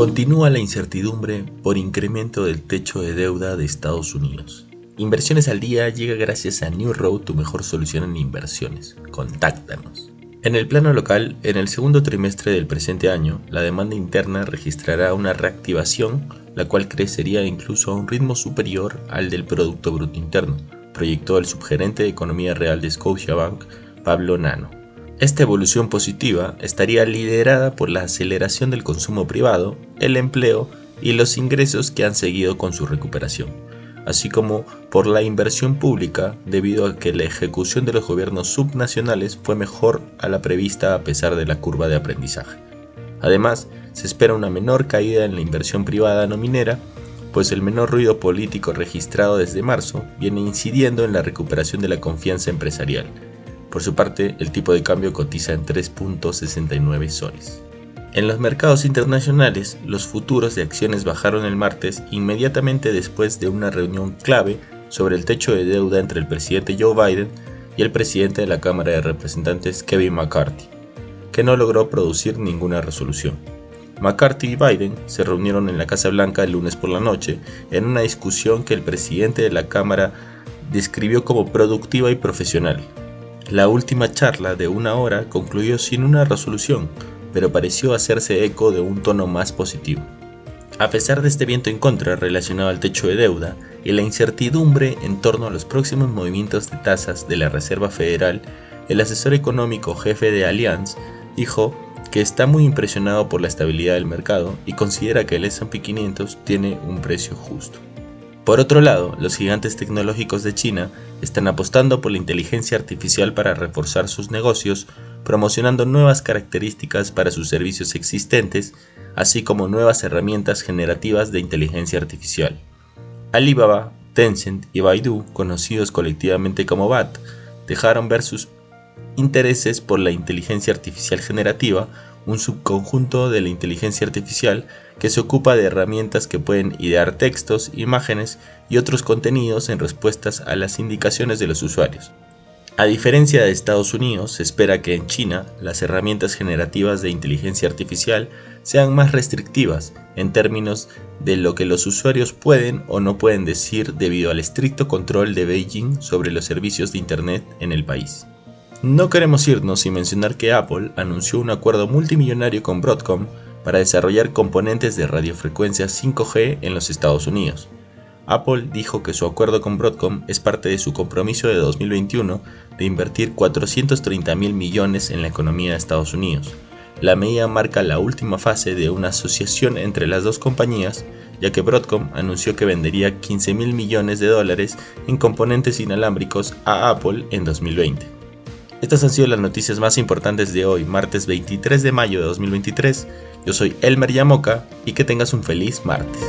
Continúa la incertidumbre por incremento del techo de deuda de Estados Unidos. Inversiones al día llega gracias a New Road, tu mejor solución en inversiones. Contáctanos. En el plano local, en el segundo trimestre del presente año, la demanda interna registrará una reactivación, la cual crecería incluso a un ritmo superior al del Producto Bruto Interno, proyectó el subgerente de Economía Real de Scotiabank, Pablo Nano. Esta evolución positiva estaría liderada por la aceleración del consumo privado, el empleo y los ingresos que han seguido con su recuperación, así como por la inversión pública debido a que la ejecución de los gobiernos subnacionales fue mejor a la prevista a pesar de la curva de aprendizaje. Además, se espera una menor caída en la inversión privada no minera, pues el menor ruido político registrado desde marzo viene incidiendo en la recuperación de la confianza empresarial por su parte, el tipo de cambio cotiza en 3.69 soles. En los mercados internacionales, los futuros de acciones bajaron el martes inmediatamente después de una reunión clave sobre el techo de deuda entre el presidente Joe Biden y el presidente de la Cámara de Representantes Kevin McCarthy, que no logró producir ninguna resolución. McCarthy y Biden se reunieron en la Casa Blanca el lunes por la noche en una discusión que el presidente de la Cámara describió como productiva y profesional, la última charla de una hora concluyó sin una resolución, pero pareció hacerse eco de un tono más positivo. A pesar de este viento en contra relacionado al techo de deuda y la incertidumbre en torno a los próximos movimientos de tasas de la Reserva Federal, el asesor económico jefe de Allianz dijo que está muy impresionado por la estabilidad del mercado y considera que el S&P 500 tiene un precio justo. Por otro lado, los gigantes tecnológicos de China están apostando por la inteligencia artificial para reforzar sus negocios, promocionando nuevas características para sus servicios existentes, así como nuevas herramientas generativas de inteligencia artificial. Alibaba, Tencent y Baidu, conocidos colectivamente como BAT, dejaron ver sus intereses por la inteligencia artificial generativa, un subconjunto de la inteligencia artificial que se ocupa de herramientas que pueden idear textos, imágenes y otros contenidos en respuestas a las indicaciones de los usuarios. A diferencia de Estados Unidos, se espera que en China las herramientas generativas de inteligencia artificial sean más restrictivas en términos de lo que los usuarios pueden o no pueden decir debido al estricto control de Beijing sobre los servicios de Internet en el país. No queremos irnos sin mencionar que Apple anunció un acuerdo multimillonario con Broadcom para desarrollar componentes de radiofrecuencia 5G en los Estados Unidos. Apple dijo que su acuerdo con Broadcom es parte de su compromiso de 2021 de invertir 430 mil millones en la economía de Estados Unidos. La medida marca la última fase de una asociación entre las dos compañías, ya que Broadcom anunció que vendería 15 mil millones de dólares en componentes inalámbricos a Apple en 2020. Estas han sido las noticias más importantes de hoy, martes 23 de mayo de 2023. Yo soy Elmer Yamoca y que tengas un feliz martes.